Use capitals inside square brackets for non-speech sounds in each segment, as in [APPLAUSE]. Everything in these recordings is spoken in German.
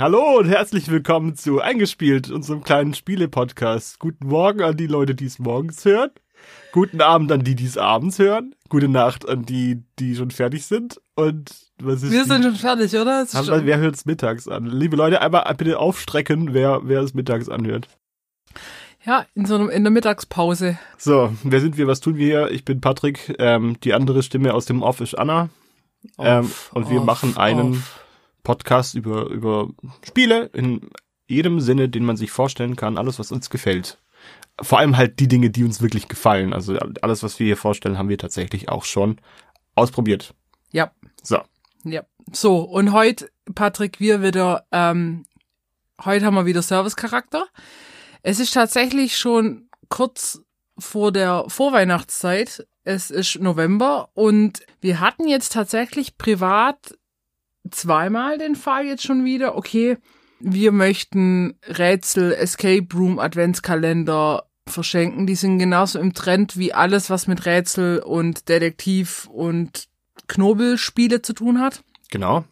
Hallo und herzlich willkommen zu Eingespielt, unserem kleinen Spiele-Podcast. Guten Morgen an die Leute, die es morgens hören. Guten Abend an die, die es abends hören. Gute Nacht an die, die schon fertig sind. Und was ist Wir die- sind schon fertig, oder? Haben- schon- Wer hört es mittags an? Liebe Leute, einmal bitte aufstrecken, wer, wer es mittags anhört. Ja, in so einem, in der Mittagspause. So, wer sind wir, was tun wir hier? Ich bin Patrick, ähm, die andere Stimme aus dem Off ist Anna. Ähm, Off, und wir off, machen einen off. Podcast über, über Spiele in jedem Sinne, den man sich vorstellen kann, alles, was uns gefällt. Vor allem halt die Dinge, die uns wirklich gefallen. Also alles, was wir hier vorstellen, haben wir tatsächlich auch schon ausprobiert. Ja, So, ja. So, und heute, Patrick, wir wieder, ähm, heute haben wir wieder Servicecharakter. Es ist tatsächlich schon kurz vor der Vorweihnachtszeit. Es ist November und wir hatten jetzt tatsächlich privat zweimal den Fall jetzt schon wieder. Okay, wir möchten Rätsel, Escape Room, Adventskalender verschenken. Die sind genauso im Trend wie alles, was mit Rätsel und Detektiv und Knobelspiele zu tun hat. genau.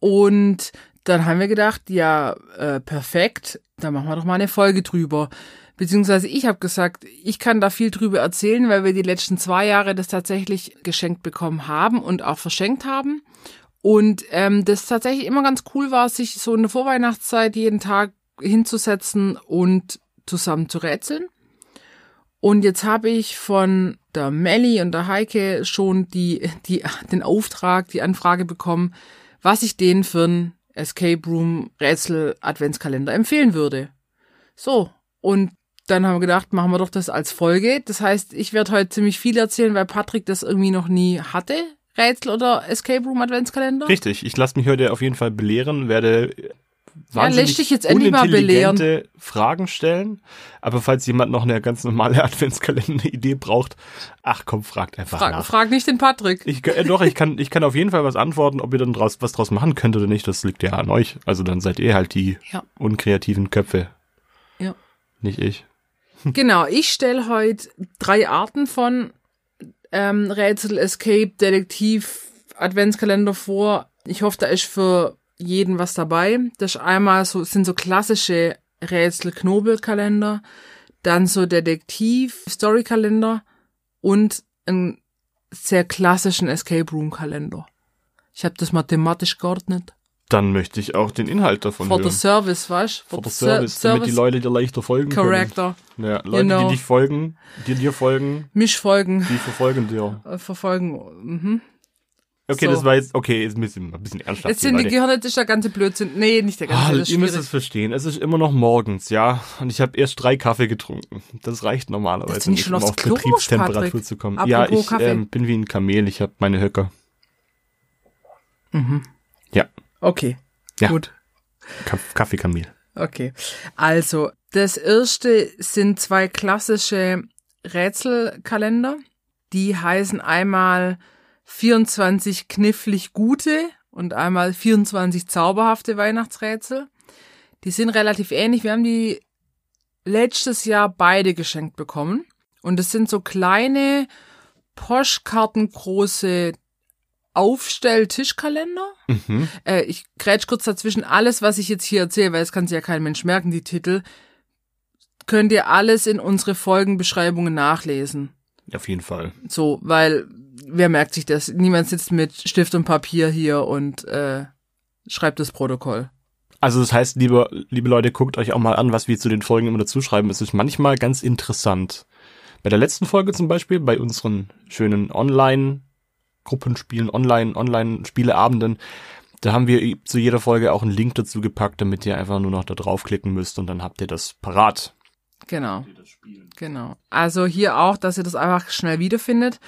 Und dann haben wir gedacht, ja, äh, perfekt, dann machen wir doch mal eine Folge drüber. Beziehungsweise ich habe gesagt, ich kann da viel drüber erzählen, weil wir die letzten zwei Jahre das tatsächlich geschenkt bekommen haben und auch verschenkt haben. Und ähm, das tatsächlich immer ganz cool war, sich so in der Vorweihnachtszeit jeden Tag hinzusetzen und zusammen zu rätseln. Und jetzt habe ich von der Melli und der Heike schon die, die, den Auftrag, die Anfrage bekommen, was ich denen für einen Escape Room Rätsel Adventskalender empfehlen würde. So, und dann haben wir gedacht, machen wir doch das als Folge. Das heißt, ich werde heute ziemlich viel erzählen, weil Patrick das irgendwie noch nie hatte. Rätsel oder Escape Room Adventskalender. Richtig, ich lasse mich heute auf jeden Fall belehren, werde wahnsinnig dich jetzt endlich mal unintelligente Fragen stellen. Aber falls jemand noch eine ganz normale [LAUGHS] Adventskalender-Idee braucht, ach komm, fragt einfach Frag, nach. frag nicht den Patrick. Ich, äh, doch, ich kann, ich kann auf jeden Fall was antworten, ob ihr dann draus, was draus machen könnt oder nicht, das liegt ja an euch. Also dann seid ihr halt die Ja. unkreativen Köpfe. Ja. Nicht ich. Genau, ich stelle heute drei Arten von ähm, Rätsel, Escape, Detektiv, Adventskalender vor. Ich hoffe, da ist für jeden was dabei. Das ist einmal so, sind so klassische Rätsel-Knobelkalender, dann so Detektiv-Story-Kalender und einen sehr klassischen Escape Room-Kalender. Ich habe das mathematisch geordnet. Dann möchte ich auch den Inhalt davon For the hören. service, weißt For the Ser- Service, damit die Leute dir leichter folgen Character. können. Ja, Leute, know. die dich folgen, die dir folgen, Mich folgen, die verfolgen dir. äh, verfolgen. Mhm. Okay, So. das war jetzt, okay, jetzt ein bisschen, ein bisschen ernsthaft. Jetzt sind die. Gehirne, das ist der ganze Blödsinn. Nee, nicht der ganze. Ah, das ist ihr müsst es verstehen. Es ist immer noch morgens, ja. Und ich habe erst drei Kaffee getrunken. Das reicht normalerweise Dass du nicht um auf Klo Betriebstemperatur Patrick. zu kommen. Apropos ja, ich ähm, bin wie ein Kamel. Ich habe meine Höcker. Ja, Okay. Ja. Gut. Kaff Kaffeekamel. Okay. Also, das erste sind zwei klassische Rätselkalender. Die heißen einmal 24 knifflig gute und einmal 24 zauberhafte Weihnachtsrätsel. Die sind relativ ähnlich. Wir haben die letztes Jahr beide geschenkt bekommen. Und es sind so kleine, postkartengroße Aufstell-Tischkalender. Mhm. Äh, ich grätsch kurz dazwischen. Alles, was ich jetzt hier erzähle, weil es kann sich ja kein Mensch merken, die Titel, könnt ihr alles in unsere Folgenbeschreibungen nachlesen. Auf jeden Fall. So, weil wer merkt sich das? Niemand sitzt mit Stift und Papier hier und äh, schreibt das Protokoll. Also das heißt, liebe, liebe Leute, guckt euch auch mal an, was wir zu den Folgen immer dazu schreiben. Es ist manchmal ganz interessant. Bei der letzten Folge zum Beispiel, bei unseren schönen Online-Gruppenspielen, Online, Online-Spieleabenden, da haben wir zu jeder Folge auch einen Link dazu gepackt, damit ihr einfach nur noch da draufklicken müsst und dann habt ihr das parat. Genau. Genau. Also hier auch, dass ihr das einfach schnell wiederfindet.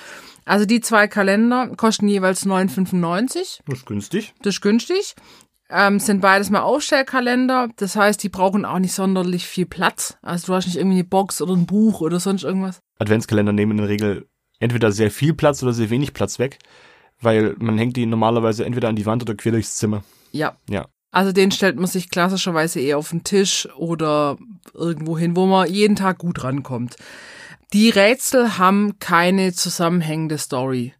Also die zwei Kalender kosten jeweils 9,95. Das ist günstig. Das ist günstig. Ähm, sind beides mal Aufstellkalender. Das heißt, die brauchen auch nicht sonderlich viel Platz. Also du hast nicht irgendwie eine Box oder ein Buch oder sonst irgendwas. Adventskalender nehmen in der Regel entweder sehr viel Platz oder sehr wenig Platz weg, weil man hängt die normalerweise entweder an die Wand oder quer durchs Zimmer. Ja. Ja. Also den stellt man sich klassischerweise eher auf den Tisch oder irgendwo hin, wo man jeden Tag gut rankommt. Die Rätsel haben keine zusammenhängende Story.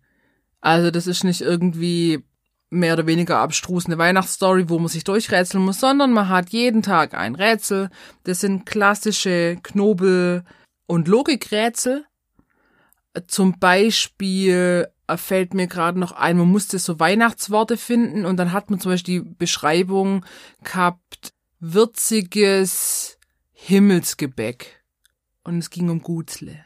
Also das ist nicht irgendwie mehr oder weniger abstrus eine Weihnachtsstory, wo man sich durchrätseln muss, sondern man hat jeden Tag ein Rätsel. Das sind klassische Knobel- und Logikrätsel. Zum Beispiel äh, fällt mir gerade noch ein, man musste so Weihnachtsworte finden und dann hat man zum Beispiel die Beschreibung gehabt, würziges Himmelsgebäck. Und es ging um Gutzle.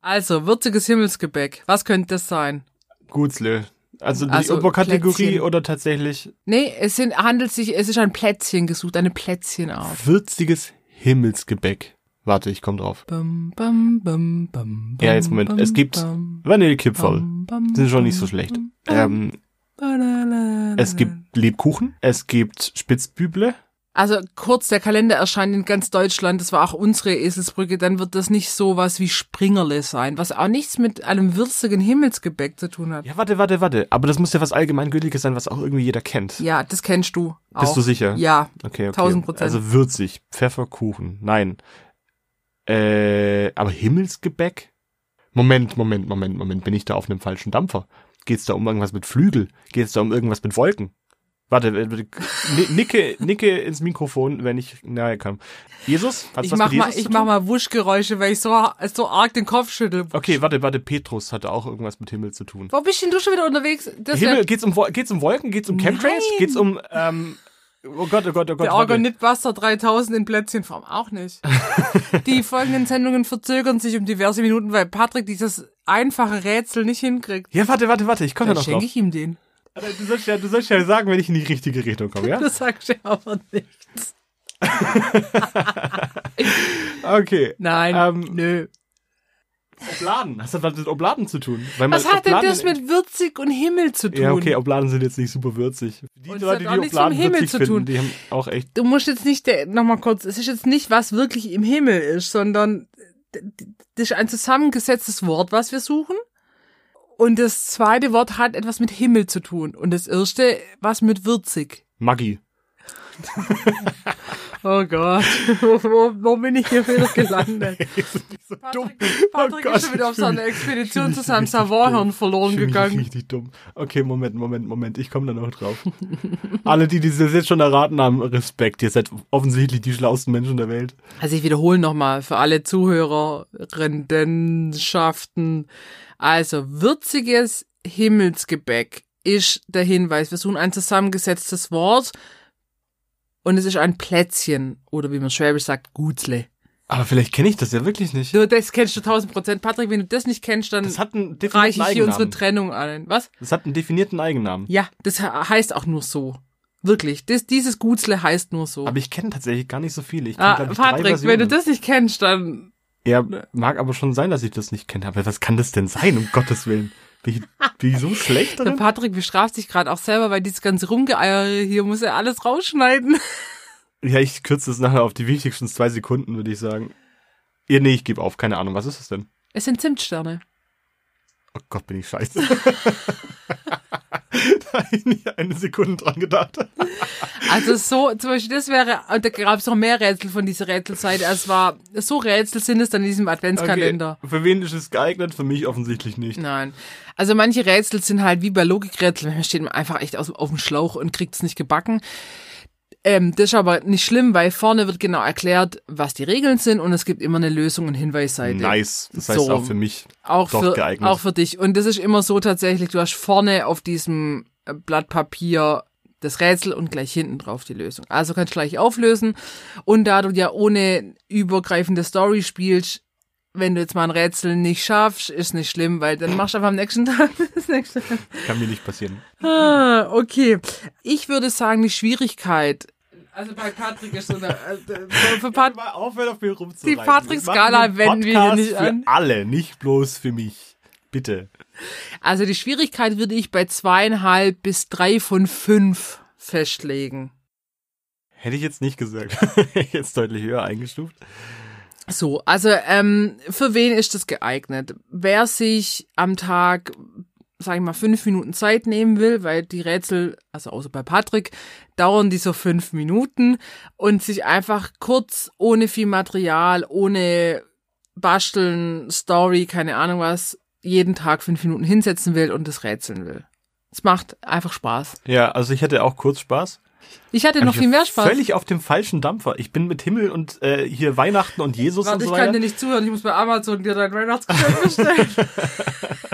Also, würziges Himmelsgebäck. Was könnte das sein? Gutzle. Also die Also Oberkategorie oder tatsächlich Nee, es sind, handelt sich, es ist ein Plätzchen gesucht, eine Plätzchenart. würziges Himmelsgebäck. Warte, ich komm drauf. Bum, bum, bum, bum, Ja, jetzt Moment. bum, Es gibt Vanillekipferl. Sind schon nicht so schlecht. bum, Ähm, es gibt Lebkuchen, es gibt Spitzbüble. Also kurz, der Kalender erscheint in ganz Deutschland, das war auch unsere Eselsbrücke, dann wird das nicht so was wie Springerle sein, was auch nichts mit einem würzigen Himmelsgebäck zu tun hat. Ja, warte, warte, warte. Aber das muss ja was Allgemeingültiges sein, was auch irgendwie jeder kennt. Ja, das kennst du auch. Bist du sicher? Ja. Okay, okay. 1000 Prozent. Also würzig, Pfefferkuchen. Nein. Äh, aber Himmelsgebäck? Moment, Moment, Moment, Moment. Bin ich da auf einem falschen Dampfer? Geht's da um irgendwas mit Flügel? Geht's da um irgendwas mit Wolken? Warte, äh, ni- nicke, nicke ins Mikrofon, wenn ich nahe kam. Jesus? Hat's Ich was mach mit mal, Jesus ich zu mach mal Wuschgeräusche, weil ich so, so arg den Kopf schüttel. Okay, warte, warte. Petrus hatte auch irgendwas mit Himmel zu tun. Wo bist denn du schon wieder unterwegs? Das Himmel, geht's um, geht's um Wolken? Geht's um Chemtrails? Nein. Geht's um, ähm, oh Gott, oh Gott, oh Gott. Der. Organitbuster 3000 in Plätzchenform auch nicht. [LAUGHS] Die folgenden Sendungen verzögern sich um diverse Minuten, weil Patrick dieses einfache Rätsel nicht hinkriegt. Ja, warte, warte, warte. Ich komme Dann noch drauf. schenke ich ihm den. Du sollst, ja, du sollst ja sagen, wenn ich in die richtige Richtung komme, ja? [LAUGHS] Das sagst du aber nichts. [LAUGHS] Okay. Nein, Ähm, nö. Obladen. Das hat was mit Obladen zu tun. Was hat denn Obladen das in- mit würzig und Himmel zu tun? Ja, okay, Obladen sind jetzt nicht super würzig. Die Und Leute, die Obladen mit Himmel würzig zu finden, tun. die haben auch echt... Du musst jetzt nicht, der, noch mal kurz, es ist jetzt nicht, was wirklich im Himmel ist, sondern das ist ein zusammengesetztes Wort, was wir suchen. Und das zweite Wort hat etwas mit Himmel zu tun. Und das erste, was mit würzig. Maggi. [LAUGHS] Oh Gott, [LAUGHS] wo, wo, bin ich hier wieder gelandet? [LAUGHS] so Patrick, Oh Patrick Gott, ist schon wieder auf ich fühl seine mich- Expedition zu seinem dumm. verloren gegangen. richtig dumm. Okay, Moment, Moment, Moment. Ich komme da noch drauf. [LAUGHS] Alle, die das jetzt schon erraten haben, Respekt. Ihr seid offensichtlich die schlauesten Menschen der Welt. Also ich wiederhole nochmal für alle Zuhörerinnenschaften. Also würziges Himmelsgebäck ist der Hinweis. Wir suchen ein zusammengesetztes Wort und es ist ein Plätzchen oder wie man schwäbisch sagt, Gutzle. Aber vielleicht kenne ich das ja wirklich nicht. Du, das kennst du 1000 Prozent. Patrick, wenn du das nicht kennst, dann reiche ich hier unsere. Trennung an. Was? Das hat einen definierten Eigennamen. Ja, das he- heißt auch nur so. Wirklich. Das, dieses Gutzle heißt nur so. Aber ich kenne tatsächlich gar nicht so viele. Ich kenn, ah, ich, Patrick, wenn du das nicht kennst, dann Ja, mag aber schon sein, dass ich das nicht kenne. Aber was kann das denn sein, um Gottes Willen? Bin ich, bin ich so schlecht Der darin? Patrick bestraft sich gerade auch selber, weil dieses ganze Rumgeeiere hier muss er alles rausschneiden. [LAUGHS] Ja, ich kürze es nachher auf die wichtigsten zwei Sekunden, würde ich sagen. Ja, nee, ich gebe auf. Keine Ahnung. Was ist das denn? Es sind Zimtsterne. Oh Gott, bin ich scheiße. [LAUGHS] [LAUGHS] da habe ich nicht eine Sekunde dran gedacht. Also so, zum Beispiel, das wäre, und da gab es noch mehr Rätsel von dieser Rätselseite. Es war, so Rätsel sind es dann in diesem Adventskalender. Okay. Für wen ist es geeignet? Für mich offensichtlich nicht. Nein. Also manche Rätsel sind halt wie bei Logikrätseln, man steht einfach echt auf, auf dem Schlauch und kriegt es nicht gebacken. Ähm, das ist aber nicht schlimm, weil vorne wird genau erklärt, was die Regeln sind und es gibt immer eine Lösung und Hinweisseite. Nice. Das heißt So. auch für mich. auch Doch für, geeignet. auch für dich. Und das ist immer so tatsächlich, du hast vorne auf diesem äh, Blatt Papier das Rätsel und gleich hinten drauf die Lösung. Also kannst du gleich auflösen. Und da du ja ohne übergreifende Story spielst, wenn du jetzt mal ein Rätsel nicht schaffst, ist nicht schlimm, weil dann machst du einfach am nächsten [LAUGHS] Tag das nächste. Kann mir nicht passieren. Ah, okay. Ich würde sagen, die Schwierigkeit. Also bei Patrick ist so eine, [LAUGHS] äh, für, Pat Mal aufhören, auf mir rumzureiten. Die Patrick-Skala wenden wir hier nicht an. Für alle, nicht bloß für mich. Bitte. Also die Schwierigkeit würde ich bei zweieinhalb bis drei von fünf festlegen. Hätte ich jetzt nicht gesagt. [LAUGHS] Hätte ich jetzt deutlich höher eingestuft. So, also ähm, für wen ist das geeignet? Wer sich am Tag, sag ich mal, fünf Minuten Zeit nehmen will, weil die Rätsel, also außer bei Patrick, dauern die so fünf Minuten und sich einfach kurz, ohne viel Material, ohne Basteln, Story, keine Ahnung was, jeden Tag fünf Minuten hinsetzen will und das rätseln will. Es macht einfach Spaß. Ja, also ich hatte auch kurz Spaß. Ich hatte noch Ich viel mehr Spaß. Völlig auf dem falschen Dampfer. Ich bin mit Himmel und äh, hier Weihnachten und Jesus Warte, und ich so kann weiter. dir nicht zuhören. Ich muss bei Amazon dir dein Weihnachtsgeschenk bestellen. [LAUGHS] [LAUGHS]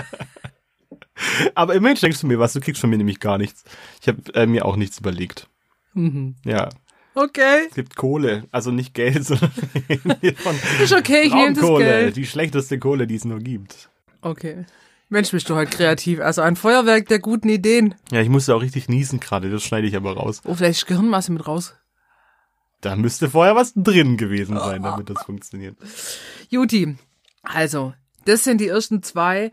Aber immerhin schenkst du mir was. Du kriegst von mir nämlich gar nichts. Ich habe äh, mir auch nichts überlegt. Mhm. Ja, Okay. es gibt Kohle. Also nicht Geld, [LAUGHS] sondern von Ist okay, ich nehme das. Geld. Die schlechteste Kohle, die es nur gibt. Okay. Mensch, bist du halt kreativ. Also ein Feuerwerk der guten Ideen. Ja, ich musste auch richtig niesen gerade. Das schneide ich aber raus. Oh, vielleicht ist Gehirnmasse mit raus. Da müsste vorher was drin gewesen sein, damit das funktioniert. Juti. Also, das sind die ersten zwei.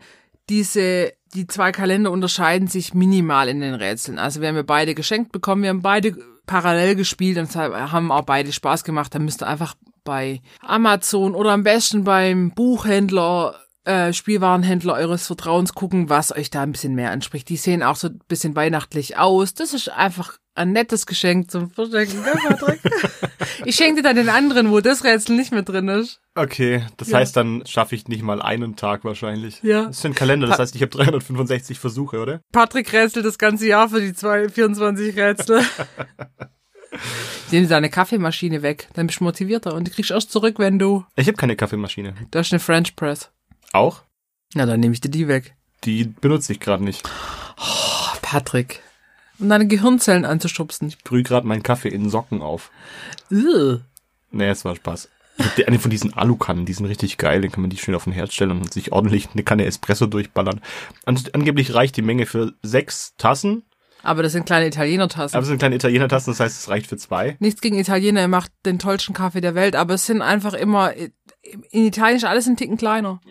Diese, die zwei Kalender unterscheiden sich minimal in den Rätseln. Also wir haben ja beide geschenkt bekommen, wir haben beide parallel gespielt und haben auch beide Spaß gemacht. Da müsst ihr einfach bei Amazon oder am besten beim Buchhändler, äh, Spielwarenhändler eures Vertrauens gucken, was euch da ein bisschen mehr anspricht. Die sehen auch so ein bisschen weihnachtlich aus. Das ist einfach ein nettes Geschenk zum Verschenken, [LAUGHS] ich schenke dir dann den anderen, wo das Rätsel nicht mehr drin ist. Okay, das Ja. heißt, dann schaffe ich nicht mal einen Tag wahrscheinlich. Ja. Das ist ein Kalender, das heißt, ich habe 365 Versuche, oder? Patrick rätselt das ganze Jahr für die zwei, 24 Rätsel. [LAUGHS] Nimm deine Kaffeemaschine weg, dann bist du motivierter und die kriegst du erst zurück, wenn du. Ich habe keine Kaffeemaschine. Da ist eine French Press. Auch? Na, dann nehme ich dir die weg. Die benutze ich gerade nicht. Oh, Patrick. Um deine Gehirnzellen anzuschubsen. Brühe gerade meinen Kaffee in Socken auf. Ugh. Nee, es war Spaß. Ich eine von diesen Alukannen, die sind richtig geil. Den kann man die schön auf den Herd stellen und sich ordentlich eine Kanne Espresso durchballern. An, angeblich reicht die Menge für sechs Tassen. Aber das sind kleine Italiener-Tassen. Aber es sind kleine Italiener-Tassen, das heißt, es reicht für zwei. Nichts gegen Italiener, ihr macht den tollsten Kaffee der Welt, aber es sind einfach immer, in Italien ist alles ein Ticken kleiner.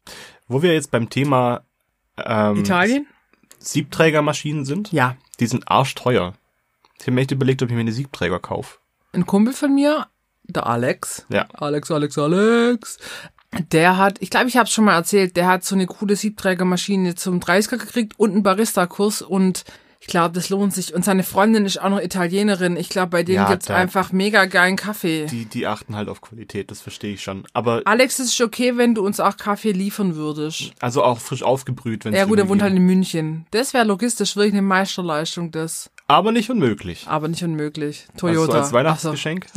Wo wir jetzt beim Thema ähm, Italien? Siebträgermaschinen sind, Ja. die sind arschteuer. Ich habe mir echt überlegt, ob ich mir eine Siebträger kaufe. ein Kumpel von mir, der Alex. Ja. Alex, Alex, Alex. Der hat, ich glaube, ich habe es schon mal erzählt, der hat so eine coole Siebträgermaschine zum 30er gekriegt und einen Barista-Kurs und ich glaube, das lohnt sich. Und seine Freundin ist auch noch Italienerin. Ich glaube, bei denen Ja, gibt's da- einfach mega geilen Kaffee. Die, die achten halt auf Qualität, das verstehe ich schon. Aber Alex, es ist okay, wenn du uns auch Kaffee liefern würdest. also auch frisch aufgebrüht, wenn Ja gut, er wohnt halt in München. Das wäre logistisch wirklich eine Meisterleistung, das. Aber nicht unmöglich. Aber nicht unmöglich. Also Toyota. als Ach so. Weihnachtsgeschenk. [LAUGHS]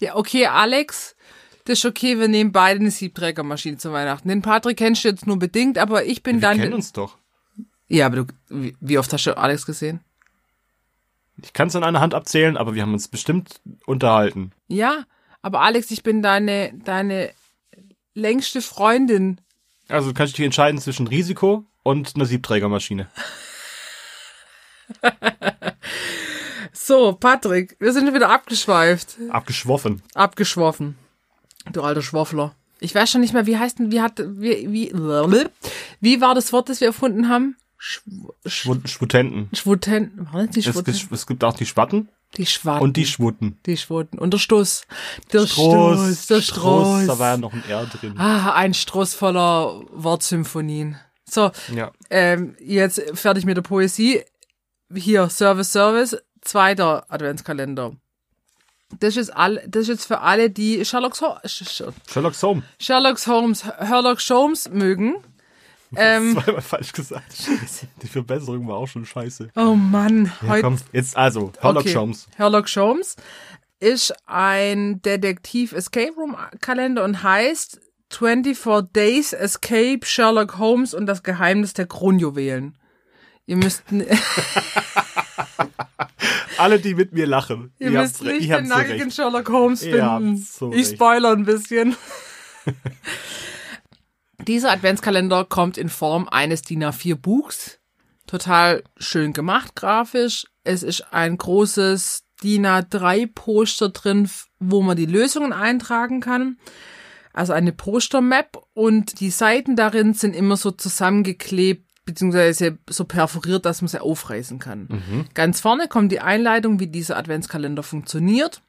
Ja, okay, Alex, das ist okay, wir nehmen beide eine Siebträgermaschine zu Weihnachten. Den Patrick kennst du jetzt nur bedingt, aber ich bin Wir dann. kennen uns doch. Ja, aber du, wie, oft hast du Alex gesehen? Ich kann es an einer Hand abzählen, aber wir haben uns bestimmt unterhalten. Ja, aber Alex, ich bin deine, deine längste Freundin. Also du kannst dich entscheiden zwischen Risiko und einer Siebträgermaschine. [LAUGHS] So, Patrick, wir sind wieder abgeschweift. Abgeschwoffen. Abgeschwoffen. Du alter Schwoffler. Ich weiß schon nicht mehr, wie heißt denn, wie hat, wie, wie, wie war das Wort, das wir erfunden haben? Schw, Schw, Schwut- Schwutenten. Schwuten, war das die Es, Schwuten? es, es gibt auch die Schwatten Die Schwatten. und die Schwutten. Die Schwuten. Und der Stoß. Der Stoß. Der Stoß. Da war ja noch ein R drin. Ah, ein Stroß voller Wortsymphonien. So, Ja. ähm, jetzt fertig mit der Poesie. Hier, Service, Service, zweiter Adventskalender. Das ist, all, das ist jetzt für alle, die Sherlock, Ho Sherlock Holmes. Sherlock Holmes, Sherlock Holmes mögen. [LAUGHS] Ähm, Zweimal falsch gesagt. Scheiße. Die Verbesserung war auch schon scheiße. oh Mann, Ja, heute komm, jetzt also, Sherlock Okay. Holmes. Sherlock Holmes ist ein Detektiv-Escape Room-Kalender und heißt 24 Days Escape Sherlock Holmes und das Geheimnis der Kronjuwelen. Ihr müsst, [LAUGHS] Alle, die mit mir lachen. [LAUGHS] ihr ihr müsst nicht den nackigen. Sherlock Holmes finden. so ich spoiler ein bisschen. Dieser Adventskalender kommt in Form eines DIN A4 Buchs. Total schön gemacht grafisch. Es ist ein großes DIN A3 Poster drin, wo man die Lösungen eintragen kann. Also eine Poster-Map und die Seiten darin sind immer so zusammengeklebt beziehungsweise so perforiert, dass man sie aufreißen kann. Ganz vorne kommt die Einleitung, wie dieser Adventskalender funktioniert.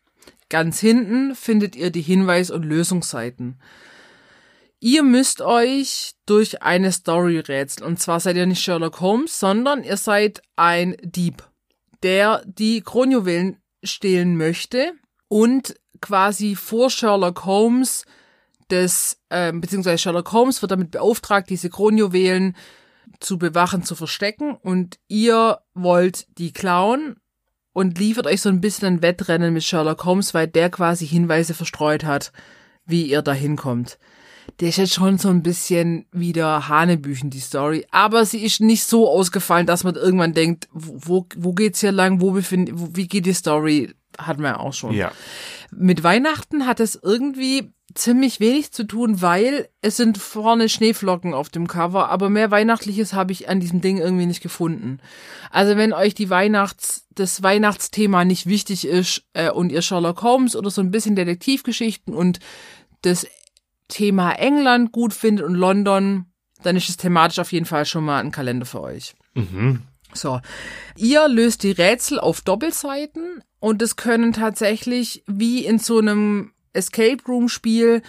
Ganz hinten findet ihr die Hinweis- und Lösungsseiten. Ihr müsst euch durch eine Story rätseln. Und zwar seid ihr nicht Sherlock Holmes, sondern ihr seid ein Dieb, der die Kronjuwelen stehlen möchte und quasi vor Sherlock Holmes das, ähm, beziehungsweise Sherlock Holmes wird damit beauftragt, diese Kronjuwelen zu bewachen, zu verstecken und ihr wollt die klauen und liefert euch so ein bisschen ein Wettrennen mit Sherlock Holmes, weil der quasi Hinweise verstreut hat, wie ihr da hinkommt. Der ist jetzt schon so ein bisschen wieder Hanebüchen, die Story. Aber sie ist nicht so ausgefallen, dass man irgendwann denkt, wo, wo geht's hier lang, wo befind, wo, wie geht die Story? Hatten wir auch schon. Ja. Mit Weihnachten hat es irgendwie ziemlich wenig zu tun, weil es sind vorne Schneeflocken auf dem Cover, aber mehr Weihnachtliches habe ich an diesem Ding irgendwie nicht gefunden. Also wenn euch die Weihnachts, das Weihnachtsthema nicht wichtig ist äh, und ihr Sherlock Holmes oder so ein bisschen Detektivgeschichten und das Thema England gut findet und London, dann ist es thematisch auf jeden Fall schon mal ein Kalender für euch. Mhm. So. Ihr löst die Rätsel auf Doppelseiten und es können tatsächlich wie in so einem Escape Room Spiel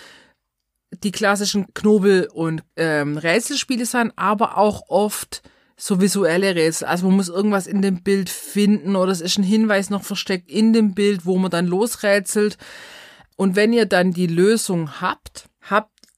die klassischen Knobel- und ähm, Rätselspiele sein, aber auch oft so visuelle Rätsel. Also man muss irgendwas in dem Bild finden oder es ist ein Hinweis noch versteckt in dem Bild, wo man dann losrätselt. Und wenn ihr dann die Lösung habt, habt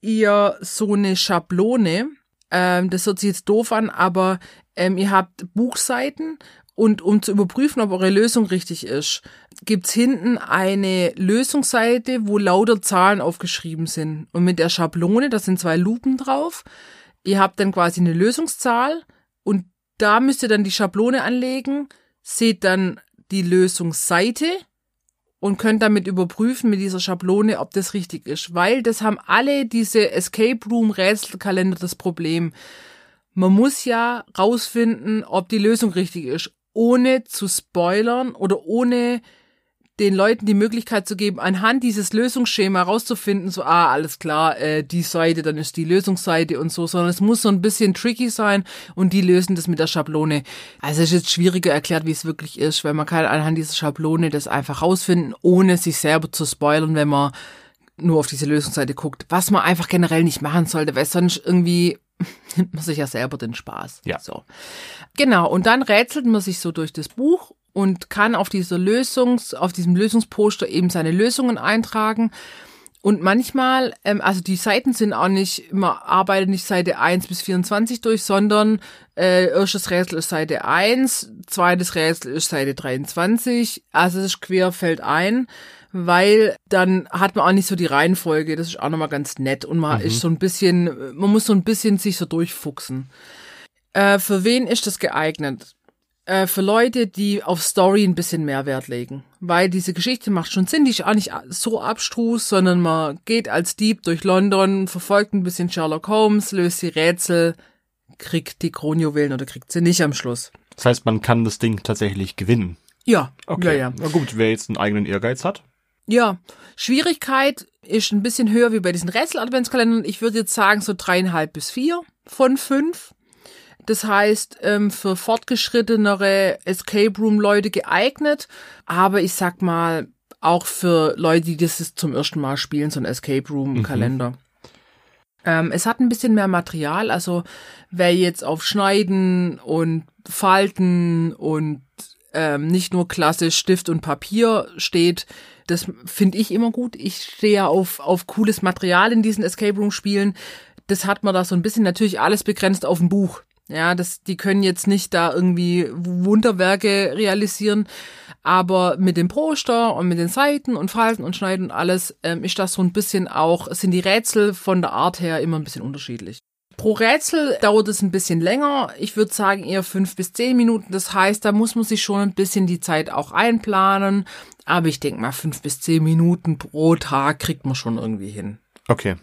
ihr so eine Schablone. Ähm, das hört sich jetzt doof an, aber ähm, ihr habt Buchseiten und um zu überprüfen, ob eure Lösung richtig ist, gibt's hinten eine Lösungsseite, wo lauter Zahlen aufgeschrieben sind. Und mit der Schablone, da sind zwei Lupen drauf. Ihr habt dann quasi eine Lösungszahl und da müsst ihr dann die Schablone anlegen, seht dann die Lösungsseite und könnt damit überprüfen mit dieser Schablone, ob das richtig ist. Weil das haben alle diese Escape Room Rätselkalender das Problem. Man muss ja rausfinden, ob die Lösung richtig ist, ohne zu spoilern oder ohne den Leuten die Möglichkeit zu geben, anhand dieses Lösungsschema rauszufinden, so, ah, alles klar, äh, die Seite, dann ist die Lösungsseite und so, sondern es muss so ein bisschen tricky sein und die lösen das mit der Schablone. Also es ist jetzt schwieriger erklärt, wie es wirklich ist, weil man kann anhand dieser Schablone das einfach rausfinden, ohne sich selber zu spoilern, wenn man nur auf diese Lösungsseite guckt, was man einfach generell nicht machen sollte, weil sonst irgendwie [LAUGHS] nimmt man sich ja selber den Spaß. Ja. So. Genau. Und dann rätselt man sich so durch das Buch und kann auf dieser Lösungs, auf diesem Lösungsposter eben seine Lösungen eintragen. Und manchmal, ähm, also die Seiten sind auch nicht, man arbeitet nicht Seite 1 bis 24 durch, sondern äh, erstes Rätsel ist Seite 1, zweites Rätsel ist Seite 23, also es ist querfeld ein, weil dann hat man auch nicht so die Reihenfolge, das ist auch nochmal ganz nett und man Mhm. ist so ein bisschen, man muss so ein bisschen sich so durchfuchsen. Äh, für wen ist das geeignet? Äh, für Leute, die auf Story ein bisschen mehr Wert legen. Weil diese Geschichte macht schon Sinn, die ist auch nicht so abstrus, sondern man geht als Dieb durch London, verfolgt ein bisschen Sherlock Holmes, löst die Rätsel, kriegt die Kronjuwelen oder kriegt sie nicht am Schluss. Das heißt, man kann das Ding tatsächlich gewinnen. Ja, Okay. ja, ja. Na gut, wer jetzt einen eigenen Ehrgeiz hat. Ja, Schwierigkeit ist ein bisschen höher wie bei diesen Rätsel-Adventskalendern. Ich würde jetzt sagen so dreieinhalb bis vier von fünf. Das heißt, ähm, für fortgeschrittenere Escape Room-Leute geeignet. Aber ich sag mal, auch für Leute, die das zum ersten Mal spielen, so ein Escape Room-Kalender. Ähm, es hat ein bisschen mehr Material, also wer jetzt auf Schneiden und Falten und ähm, nicht nur klassisch Stift und Papier steht, das finde ich immer gut. Ich stehe ja auf, auf cooles Material in diesen Escape Room Spielen. Das hat man da so ein bisschen natürlich alles begrenzt auf ein Buch. Ja, das, die können jetzt nicht da irgendwie Wunderwerke realisieren, aber mit dem Poster und mit den Seiten und Falten und Schneiden und alles ähm, ist das so ein bisschen auch, sind die Rätsel von der Art her immer ein bisschen unterschiedlich. Pro Rätsel dauert es ein bisschen länger. Ich würde sagen eher fünf bis zehn Minuten. Das heißt, da muss man sich schon ein bisschen die Zeit auch einplanen. Aber ich denke mal, fünf bis zehn Minuten pro Tag kriegt man schon irgendwie hin. Okay.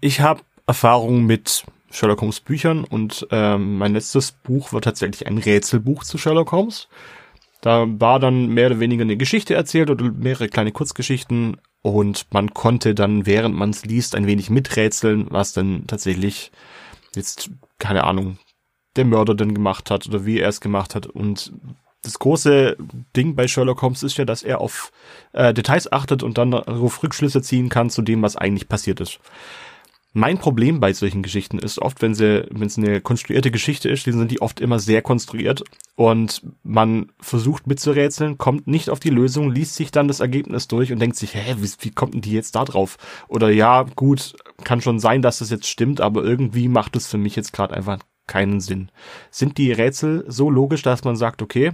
Ich habe Erfahrung mit Sherlock Holmes Büchern und ähm, mein letztes Buch war tatsächlich ein Rätselbuch zu Sherlock Holmes. Da war dann mehr oder weniger eine Geschichte erzählt oder mehrere kleine Kurzgeschichten und man konnte dann, während man es liest, ein wenig miträtseln, was dann tatsächlich jetzt, keine Ahnung, der Mörder denn gemacht hat oder wie er es gemacht hat. Und das große Ding bei Sherlock Holmes ist ja, dass er auf äh, Details achtet und dann darauf Rückschlüsse ziehen kann zu dem, was eigentlich passiert ist. Mein Problem bei solchen Geschichten ist oft, wenn sie, wenn es eine konstruierte Geschichte ist, dann sind die oft immer sehr konstruiert und man versucht mitzurätseln, kommt nicht auf die Lösung, liest sich dann das Ergebnis durch und denkt sich, hä, wie, wie kommt denn die jetzt da drauf? Oder ja, gut, kann schon sein, dass das jetzt stimmt, aber irgendwie macht es für mich jetzt gerade einfach keinen Sinn. Sind die Rätsel so logisch, dass man sagt, okay,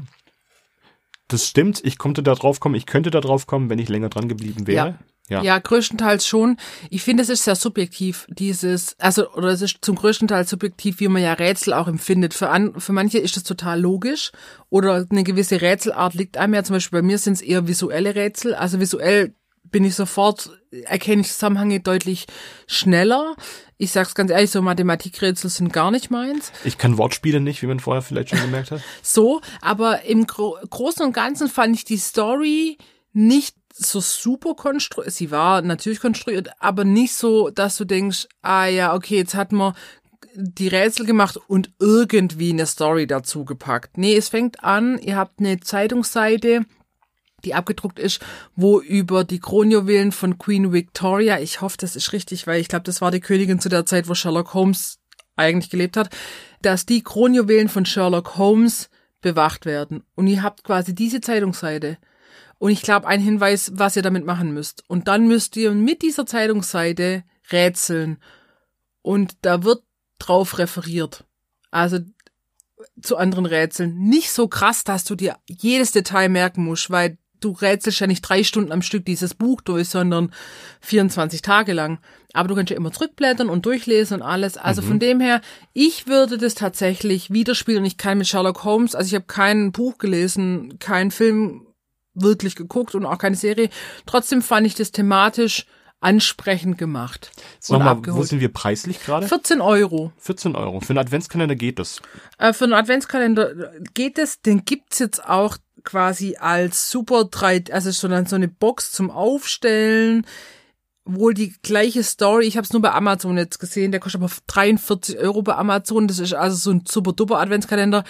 das stimmt, ich konnte da drauf kommen, ich könnte da drauf kommen, wenn ich länger dran geblieben wäre? Ja. Ja. ja, größtenteils schon. Ich finde, es ist sehr subjektiv, dieses, also, oder es ist zum größten Teil subjektiv, wie man ja Rätsel auch empfindet. Für, an, für manche ist das total logisch oder eine gewisse Rätselart liegt einem ja. Zum Beispiel bei mir sind es eher visuelle Rätsel. Also visuell bin ich sofort, erkenne ich Zusammenhänge deutlich schneller. Ich sag's ganz ehrlich, so Mathematikrätsel sind gar nicht meins. Ich kann Wortspiele nicht, wie man vorher vielleicht schon gemerkt hat. so, aber im Gro Großen und Ganzen fand ich die Story nicht so super konstruiert. Sie war natürlich konstruiert, aber nicht so, dass du denkst, ah ja, okay, jetzt hat man die Rätsel gemacht und irgendwie eine Story dazu gepackt. Nee, es fängt an, ihr habt eine Zeitungsseite, die abgedruckt ist, wo über die Kronjuwelen von Queen Victoria, ich hoffe, das ist richtig, weil ich glaube, das war die Königin zu der Zeit, wo Sherlock Holmes eigentlich gelebt hat, dass die Kronjuwelen von Sherlock Holmes bewacht werden. Und ihr habt quasi diese Zeitungsseite. Und ich glaube, ein Hinweis, was ihr damit machen müsst. Und dann müsst ihr mit dieser Zeitungsseite rätseln. Und da wird drauf referiert. Also zu anderen Rätseln. Nicht so krass, dass du dir jedes Detail merken musst, weil du rätselst ja nicht drei Stunden am Stück dieses Buch durch, sondern 24 Tage lang. Aber du kannst ja immer zurückblättern und durchlesen und alles. Also mhm. von dem her, ich würde das tatsächlich widerspielen. Ich kann mit Sherlock Holmes, also ich habe kein Buch gelesen, keinen Film wirklich geguckt und auch keine Serie. Trotzdem fand ich das thematisch ansprechend gemacht. Nochmal, wo sind wir preislich gerade? 14 Euro. 14 Euro. Für einen Adventskalender geht das. Äh, für einen Adventskalender geht es. Den gibt's jetzt auch quasi als super drei, also so, dann so eine Box zum Aufstellen. Wohl die gleiche Story. Ich habe es nur bei Amazon jetzt gesehen. Der kostet aber 43 Euro bei Amazon. Das ist also so ein super duper Adventskalender.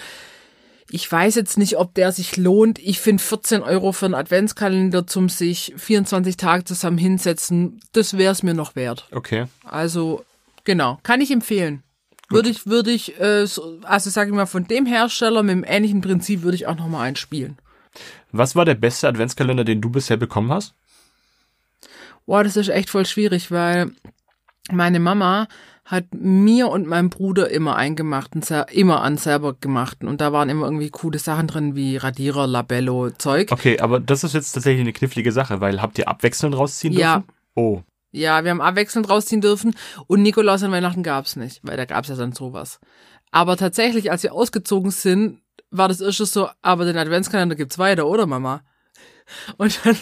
Ich weiß jetzt nicht, ob der sich lohnt. Ich finde 14 Euro für einen Adventskalender zum sich 24 Tage zusammen hinsetzen, das wäre es mir noch wert. Okay. Also, genau. Kann ich empfehlen. Würde ich, würde ich, äh, also sage ich mal, von dem Hersteller mit dem ähnlichen Prinzip würde ich auch nochmal einspielen. Was war der beste Adventskalender, den du bisher bekommen hast? Boah, das ist echt voll schwierig, weil meine Mama hat mir und meinem Bruder immer eingemachten, immer an selber gemachten. Und da waren immer irgendwie coole Sachen drin, wie Radierer, Labello, Zeug. Okay, aber das ist jetzt tatsächlich eine knifflige Sache, weil habt ihr abwechselnd rausziehen dürfen? Ja. Oh. Ja, wir haben abwechselnd rausziehen dürfen und Nikolaus an Weihnachten gab's nicht, weil da gab's ja dann sowas. Aber tatsächlich, als wir ausgezogen sind, war das erste so, aber den Adventskalender gibt's weiter, oder Mama? Und dann,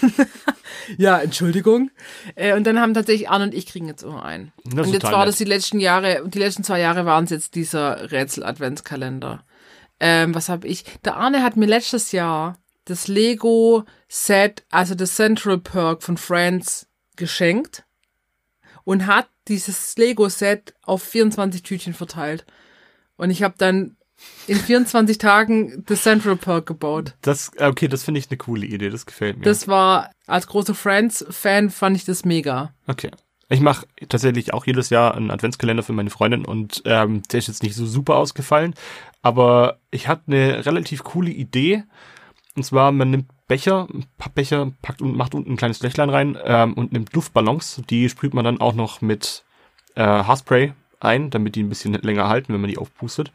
[LAUGHS] ja, Entschuldigung. Äh, und dann haben tatsächlich Arne und ich kriegen jetzt immer einen. und jetzt war nett. das die letzten Jahre, die letzten zwei Jahre waren es jetzt dieser Rätsel-Adventskalender. Ähm, was habe ich? Der Arne hat mir letztes Jahr das Lego Set, also das Central Perk von Friends geschenkt und hat dieses Lego Set auf 24 Tütchen verteilt. Und ich habe dann in 24 Tagen The Central Park gebaut. Das, okay, das finde ich eine coole Idee, das gefällt mir. Das war, als großer Friends-Fan fand ich das mega. Okay. Ich mache tatsächlich auch jedes Jahr einen Adventskalender für meine Freundin und ähm, der ist jetzt nicht so super ausgefallen, aber ich hatte eine relativ coole Idee. Und zwar, man nimmt Becher, Pappbecher, packt und macht unten ein kleines Löchlein rein ähm, und nimmt Luftballons. Die sprüht man dann auch noch mit äh, Haarspray ein, damit die ein bisschen länger halten, wenn man die aufpustet.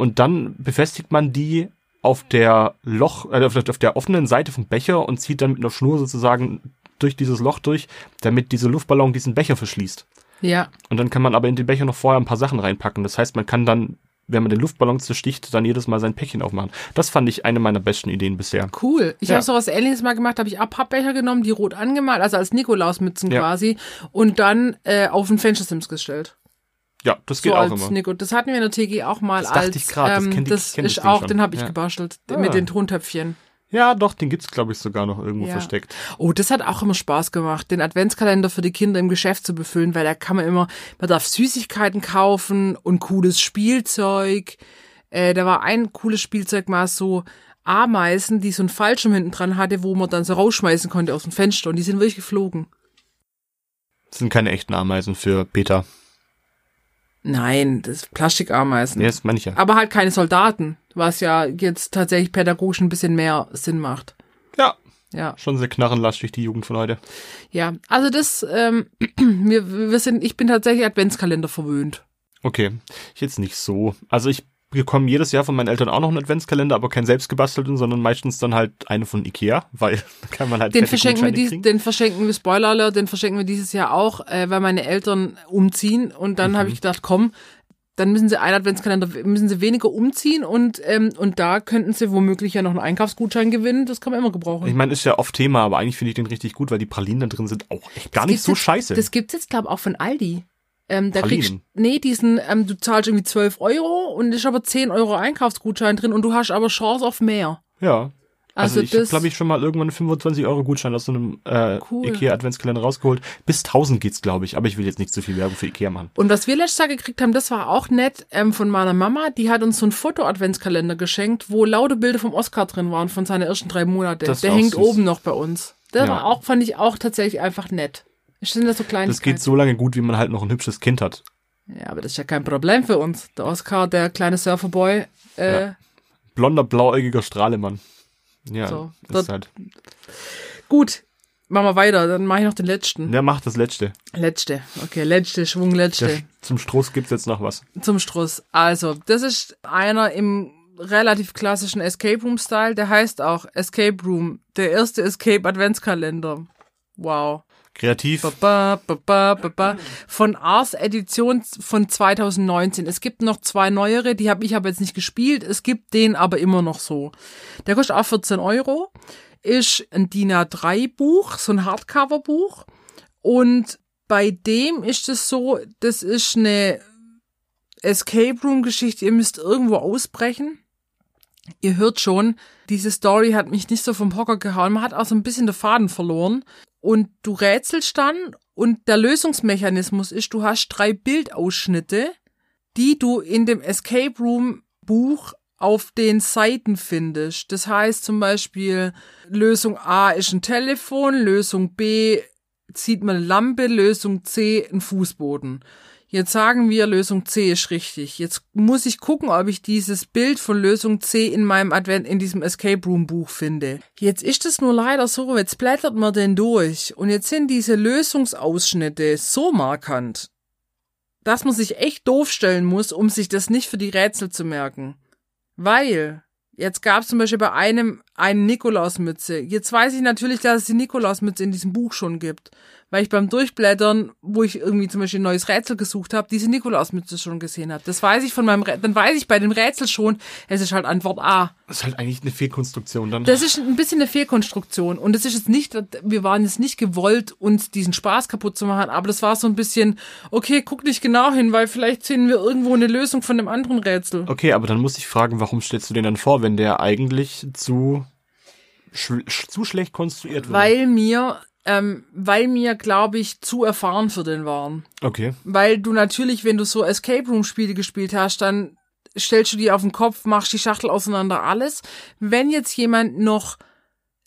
Und dann befestigt man die auf der Loch, äh, auf der offenen Seite vom Becher und zieht dann mit einer Schnur sozusagen durch dieses Loch durch, damit diese Luftballon diesen Becher verschließt. Ja. Und dann kann man aber in den Becher noch vorher ein paar Sachen reinpacken. Das heißt, man kann dann, wenn man den Luftballon zersticht, dann jedes Mal sein Päckchen aufmachen. Das fand ich eine meiner besten Ideen bisher. Cool. Ich ja. habe so was ähnliches mal gemacht, habe ich auch Pappbecher genommen, die rot angemalt, also als Nikolausmützen ja. quasi, und dann äh, auf ein Fenstersims gestellt. Ja, das geht so auch immer. Nico. Das hatten wir in der TG auch mal das als. Ich grad, das ähm, das ist auch, den habe ich ja. gebastelt ah. mit den Tontöpfchen. Ja, doch, den gibt's glaube ich sogar noch irgendwo ja. versteckt. Oh, das hat auch immer Spaß gemacht, den Adventskalender für die Kinder im Geschäft zu befüllen, weil da kann man immer, man darf Süßigkeiten kaufen und cooles Spielzeug. Äh, da war ein cooles Spielzeug mal so Ameisen, die so ein Fallschirm hinten dran hatte, wo man dann so rausschmeißen konnte aus dem Fenster und die sind wirklich geflogen. Das sind keine echten Ameisen für Peter. Nein, das ist Plastikameisen. Ja, das meine ich ja. Aber halt keine Soldaten, was ja jetzt tatsächlich pädagogisch ein bisschen mehr Sinn macht. Ja. Ja. Schon sehr knarrenlastig, die Jugend von heute. Ja, also das, ähm, [CLEARS THROAT] wir, wir sind, ich bin tatsächlich Adventskalender verwöhnt. Okay, ich jetzt nicht so. Also ich bekomme jedes Jahr von meinen Eltern auch noch einen Adventskalender, aber keinen selbstgebastelten, sondern meistens dann halt eine von Ikea, weil [LAUGHS] da kann man halt Den verschenken, wir dies, den verschenken wir, Spoiler Alert, den verschenken wir dieses Jahr auch, äh, weil meine Eltern umziehen und dann Mhm. habe ich gedacht, komm, dann müssen sie einen Adventskalender, müssen sie weniger umziehen und, ähm, und da könnten sie womöglich ja noch einen Einkaufsgutschein gewinnen, das kann man immer gebrauchen. Ich meine, ist ja oft Thema, aber eigentlich finde ich den richtig gut, weil die Pralinen da drin sind auch echt gar nicht gibt's so jetzt, scheiße. Das gibt's jetzt, glaube ich, auch von Aldi. Ähm, da kriegst nee, diesen, ähm, du zahlst irgendwie 12 Euro und ist aber 10 Euro Einkaufsgutschein drin und du hast aber Chance auf mehr. ja. Also, Also ich glaube ich, schon mal irgendwann einen 25 Euro Gutschein aus so einem äh, Cool. Ikea Adventskalender rausgeholt. Bis 1000 geht's, glaube ich, aber ich will jetzt nicht zu viel Werbung für Ikea machen. Und was wir letztes Jahr gekriegt haben, das war auch nett ähm, von meiner Mama. Die hat uns so einen Foto-Adventskalender geschenkt, wo laute Bilder vom Oscar drin waren von seinen ersten drei Monate. Das ist Der hängt süß. oben noch bei uns. Das Ja. war auch, fand ich auch tatsächlich einfach nett. Finde das so klein. Das geht so lange gut, wie man halt noch ein hübsches Kind hat. Ja, aber das ist ja kein Problem für uns. Der Oscar, der kleine Surferboy, äh, Ja. Blonder, blauäugiger Strahlemann. Ja, So, ist halt. gut. Machen wir weiter, dann mache ich noch den letzten. Der macht das Letzte. Letzte. Okay, letzte, Schwung, letzte. Der, zum Stroß gibt's jetzt noch was. zum Struss. Also, das ist einer im relativ klassischen Escape Room Style. Der heißt auch Escape Room. Der erste Escape Adventskalender. Wow. Kreativ. Ba, ba, ba. Von Ars Edition von 2019. Es gibt noch zwei neuere, die habe ich aber jetzt nicht gespielt. Es gibt den aber immer noch so. Der kostet auch 14 Euro. Ist ein DIN A3 Buch, so ein Hardcover Buch. Und bei dem ist es so, das ist eine Escape Room Geschichte. Ihr müsst irgendwo ausbrechen. Ihr hört schon, diese Story hat mich nicht so vom Hocker gehauen. Man hat auch so ein bisschen den Faden verloren. Und du rätselst dann und der Lösungsmechanismus ist, du hast drei Bildausschnitte, die du in dem Escape Room Buch auf den Seiten findest. Das heißt zum Beispiel, Lösung A ist ein Telefon, Lösung B zieht man eine Lampe, Lösung C ein Fußboden. Jetzt sagen wir, Lösung C ist richtig. Jetzt muss ich gucken, ob ich dieses Bild von Lösung C in meinem Advent, in diesem Escape Room Buch finde. Jetzt ist es nur leider so, jetzt blättert man den durch und jetzt sind diese Lösungsausschnitte so markant, dass man sich echt doof stellen muss, um sich das nicht für die Rätsel zu merken. Weil, jetzt gab es zum Beispiel bei einem eine Nikolausmütze. Jetzt weiß ich natürlich, dass es die Nikolausmütze in diesem Buch schon gibt. Weil ich beim Durchblättern, wo ich irgendwie zum Beispiel ein neues Rätsel gesucht habe, diese Nikolausmütze schon gesehen habe. Das weiß ich von meinem, Rä dann weiß ich bei dem Rätsel schon, es ist halt Antwort A. Das ist halt eigentlich eine Fehlkonstruktion dann. Das ist ein bisschen eine Fehlkonstruktion und es ist jetzt nicht, wir waren jetzt nicht gewollt, uns diesen Spaß kaputt zu machen, aber das war so ein bisschen, okay, guck nicht genau hin, weil vielleicht sehen wir irgendwo eine Lösung von dem anderen Rätsel. Okay, aber dann muss ich fragen, warum stellst du den dann vor, wenn der eigentlich zu, sch zu schlecht konstruiert wird? Weil mir, ähm, weil mir, glaube ich, zu erfahren für den waren. Okay. Weil du natürlich, wenn du so Escape Room Spiele gespielt hast, dann stellst du die auf den Kopf, machst die Schachtel auseinander, alles. Wenn jetzt jemand noch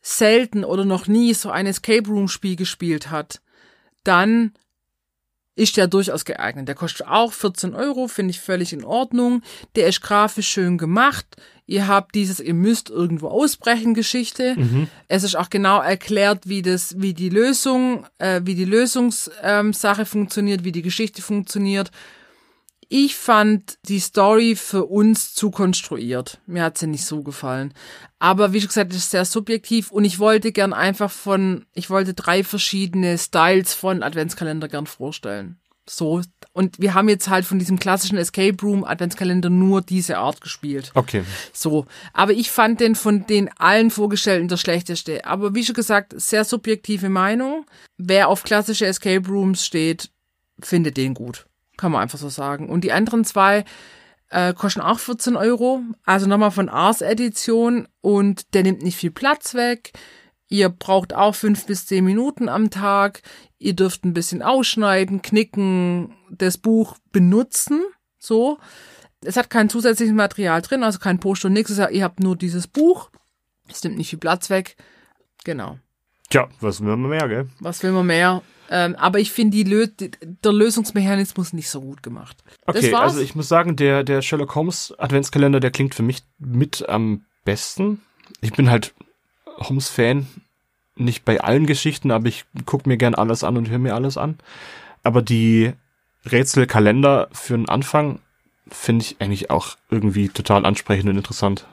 selten oder noch nie so ein Escape Room Spiel gespielt hat, dann ist der durchaus geeignet. Der kostet auch 14 Euro, finde ich völlig in Ordnung. Der ist grafisch schön gemacht. Ihr habt dieses, ihr müsst irgendwo ausbrechen Geschichte. Es ist auch genau erklärt, wie das, wie die Lösung, äh, wie die Lösungssache ähm, funktioniert, wie die Geschichte funktioniert. Ich fand die Story für uns zu konstruiert. Mir hat sie nicht so gefallen. Aber wie schon gesagt, ist sehr subjektiv und ich wollte gern einfach von, ich wollte drei verschiedene Styles von Adventskalender gern vorstellen. So. Und wir haben jetzt halt von diesem klassischen Escape Room Adventskalender nur diese Art gespielt. Okay. So. Aber ich fand den von den allen Vorgestellten der schlechteste. Aber wie schon gesagt, sehr subjektive Meinung. Wer auf klassische Escape Rooms steht, findet den gut. Kann man einfach so sagen. Und die anderen zwei äh, kosten auch 14 Euro. Also nochmal von Ars Edition und der nimmt nicht viel Platz weg. Ihr braucht auch fünf bis zehn Minuten am Tag. Ihr dürft ein bisschen ausschneiden, knicken, das Buch benutzen. So. Es hat kein zusätzliches Material drin, also kein Poster und nichts. Ihr habt nur dieses Buch. Es nimmt nicht viel Platz weg. Genau. Tja, was will man mehr, gell? Was will man mehr? Ähm, aber ich finde die Lö der Lösungsmechanismus nicht so gut gemacht. Okay, also ich muss sagen, der, der Sherlock Holmes Adventskalender, der klingt für mich mit am besten. Ich bin halt Holmes-Fan, nicht bei allen Geschichten, aber ich gucke mir gern alles an und höre mir alles an. Aber die Rätselkalender für einen Anfang finde ich eigentlich auch irgendwie total ansprechend und interessant.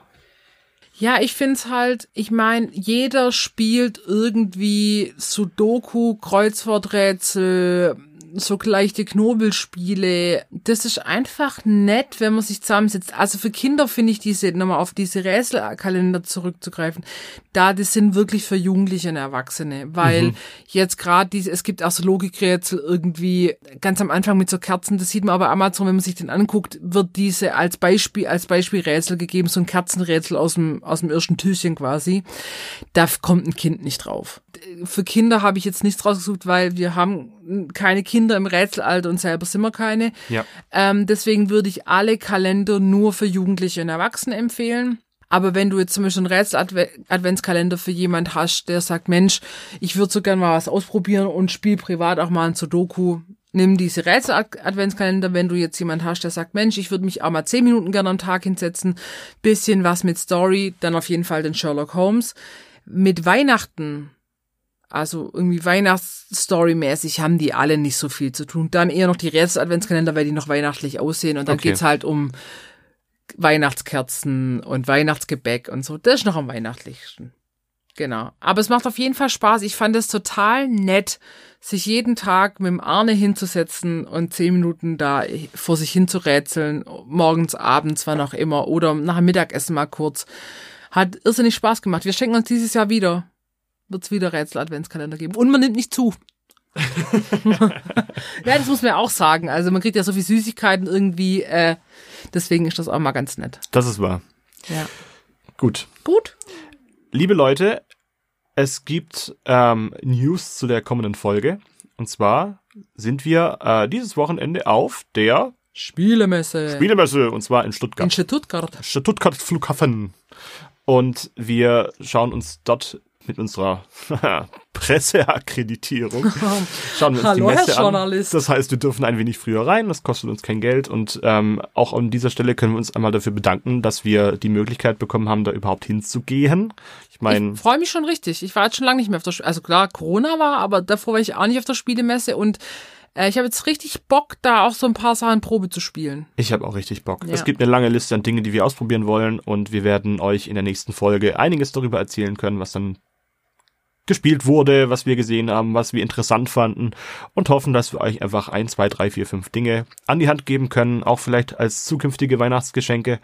Ja, ich find's halt, ich meine, jeder spielt irgendwie Sudoku, Kreuzworträtsel, so leichte Knobelspiele. Das ist einfach nett, wenn man sich zusammensetzt. Also für Kinder finde ich diese, nochmal auf diese Rätselkalender zurückzugreifen, da, das sind wirklich für Jugendliche und Erwachsene, weil mhm. jetzt gerade diese, es gibt auch so Logikrätsel irgendwie ganz am Anfang mit so Kerzen, das sieht man aber Amazon, wenn man sich den anguckt, wird diese als Beispiel, als Beispielrätsel gegeben, so ein Kerzenrätsel aus dem, aus dem ersten Türchen quasi. Da kommt ein Kind nicht drauf. Für Kinder habe ich jetzt nichts rausgesucht, weil wir haben keine Kinder im Rätselalter und selber sind wir keine. Ja. Ähm, deswegen würde ich alle Kalender nur für Jugendliche und Erwachsene empfehlen. Aber wenn du jetzt zum Beispiel einen Rätsel-Adventskalender für jemand hast, der sagt, Mensch, ich würde so gerne mal was ausprobieren und spiel privat auch mal ein Sudoku, nimm diese Rätsel-Adventskalender, wenn du jetzt jemand hast, der sagt, Mensch, ich würde mich auch mal zehn Minuten gerne am Tag hinsetzen, bisschen was mit Story, dann auf jeden Fall den Sherlock Holmes. Mit Weihnachten, also irgendwie Weihnachtsstory-mäßig, haben die alle nicht so viel zu tun. Dann eher noch die Rätsel-Adventskalender, weil die noch weihnachtlich aussehen und dann okay. geht's halt um Weihnachtskerzen und Weihnachtsgebäck und so. Das ist noch am weihnachtlichsten. Genau. Aber es macht auf jeden Fall Spaß. Ich fand es total nett, sich jeden Tag mit dem Arne hinzusetzen und zehn Minuten da vor sich hin zu rätseln, morgens, abends, wann auch immer, oder nach dem Mittagessen mal kurz. Hat irrsinnig Spaß gemacht. Wir schenken uns dieses Jahr wieder. Wird es wieder Rätsel-Adventskalender geben. Und man nimmt nicht zu. [LAUGHS] ja, das muss man ja auch sagen. Also man kriegt ja so viel Süßigkeiten irgendwie. Äh, deswegen ist das auch mal ganz nett. Das ist wahr. Ja. Gut. Gut. Liebe Leute, es gibt ähm, News zu der kommenden Folge. Und zwar sind wir äh, dieses Wochenende auf der Spielemesse. Spielemesse, und zwar in Stuttgart. In Stuttgart. Stuttgart Flughafen. Und wir schauen uns dort mit unserer [LAUGHS] Presseakkreditierung [LAUGHS] schauen wir uns Hallo, die Messe Herr Journalist. an. Das heißt, wir dürfen ein wenig früher rein, das kostet uns kein Geld und ähm, auch an dieser Stelle können wir uns einmal dafür bedanken, dass wir die Möglichkeit bekommen haben, da überhaupt hinzugehen. Ich meine, ich freue mich schon richtig. Ich war jetzt schon lange nicht mehr auf der, Spiele also klar, Corona war, aber davor war ich auch nicht auf der Spielemesse und äh, ich habe jetzt richtig Bock, da auch so ein paar Sachen Probe zu spielen. Ich habe auch richtig Bock. Ja. Es gibt eine lange Liste an Dingen, die wir ausprobieren wollen und wir werden euch in der nächsten Folge einiges darüber erzählen können, was dann gespielt wurde, was wir gesehen haben, was wir interessant fanden und hoffen, dass wir euch einfach ein, zwei, drei, vier, fünf Dinge an die Hand geben können, auch vielleicht als zukünftige Weihnachtsgeschenke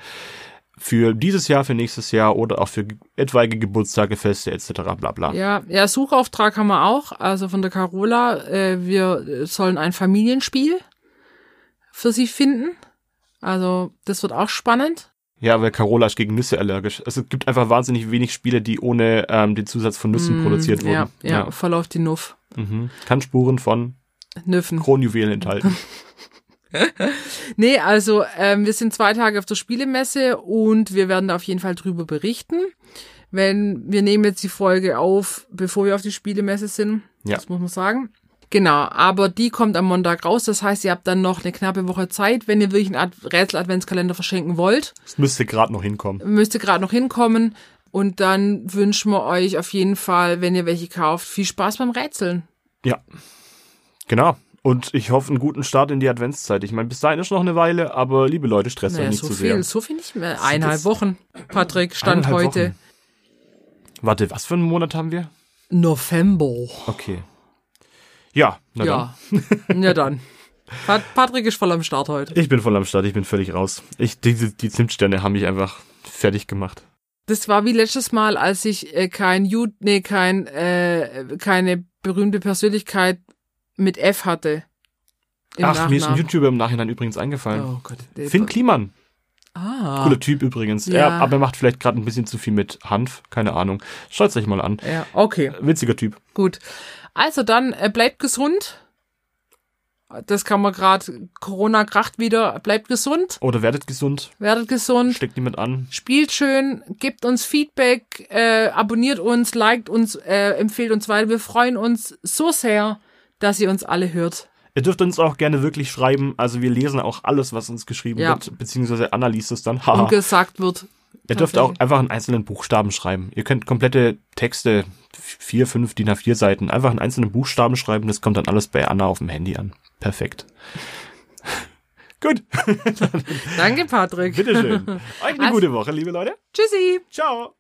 für dieses Jahr, für nächstes Jahr oder auch für etwaige Geburtstage, Feste etc. bla bla. Ja, ja, Suchauftrag haben wir auch, also von der Carola. Äh, wir sollen ein Familienspiel für sie finden. Also das wird auch spannend. Ja, weil Carola ist gegen Nüsse allergisch. Also es gibt einfach wahnsinnig wenig Spiele, die ohne ähm, den Zusatz von Nüssen mm, produziert wurden. Ja, ja, ja. voll auf die Nuff. Mhm. Kann Spuren von Nüffen. Kronjuwelen enthalten. [LAUGHS] [LAUGHS] nee, also ähm, wir sind zwei Tage auf der Spielemesse und wir werden da auf jeden Fall drüber berichten. Wenn wir nehmen jetzt die Folge auf, bevor wir auf die Spielemesse sind. Ja. Das muss man sagen. Genau, aber die kommt am Montag raus. Das heißt, ihr habt dann noch eine knappe Woche Zeit, wenn ihr wirklich einen Rätsel-Adventskalender verschenken wollt. Das müsste gerade noch hinkommen. Müsste gerade noch hinkommen. Und dann wünschen wir euch auf jeden Fall, wenn ihr welche kauft, viel Spaß beim Rätseln. Ja, genau. Und ich hoffe, einen guten Start in die Adventszeit. Ich meine, bis dahin ist noch eine Weile, aber liebe Leute, stresst naja, euch nicht so zu viel, sehr. So viel nicht mehr. Eineinhalb Wochen, Patrick, Stand heute. Wochen. Warte, was für einen Monat haben wir? November. Okay. Ja, na ja. dann. [LAUGHS] ja, dann. Patrick ist voll am Start heute. Ich bin voll am Start, ich bin völlig raus. Ich, die, die Zimtsterne haben mich einfach fertig gemacht. Das war wie letztes Mal, als ich äh, kein Ju nee, kein, äh, keine berühmte Persönlichkeit mit F hatte. Ach, Nachnamen. mir ist ein YouTuber im Nachhinein übrigens eingefallen. Oh Gott. Finn Kliman. Ah. Cooler Typ übrigens. Ja. Er, aber er macht vielleicht gerade ein bisschen zu viel mit Hanf. Keine Ahnung. Schaut euch mal an. Ja, okay. Witziger Typ. Gut. Also dann äh, bleibt gesund. Das kann man gerade, Corona kracht wieder, bleibt gesund. Oder werdet gesund. Werdet gesund. Steckt niemand an. Spielt schön, gebt uns Feedback, äh, abonniert uns, liked uns, äh, empfehlt uns weiter. Wir freuen uns so sehr, dass ihr uns alle hört. Ihr dürft uns auch gerne wirklich schreiben. Also wir lesen auch alles, was uns geschrieben ja. wird, beziehungsweise Anna liest es dann. Und gesagt wird. Ihr dürft auch einfach einen einzelnen Buchstaben schreiben. Ihr könnt komplette Texte, vier, fünf DIN A4 Seiten, einfach einen einzelnen Buchstaben schreiben. Das kommt dann alles bei Anna auf dem Handy an. Perfekt. [LAUGHS] Gut. Danke, Patrick. [LAUGHS] Bitteschön. [LAUGHS] Euch eine Also- gute Woche, liebe Leute. Tschüssi. Ciao.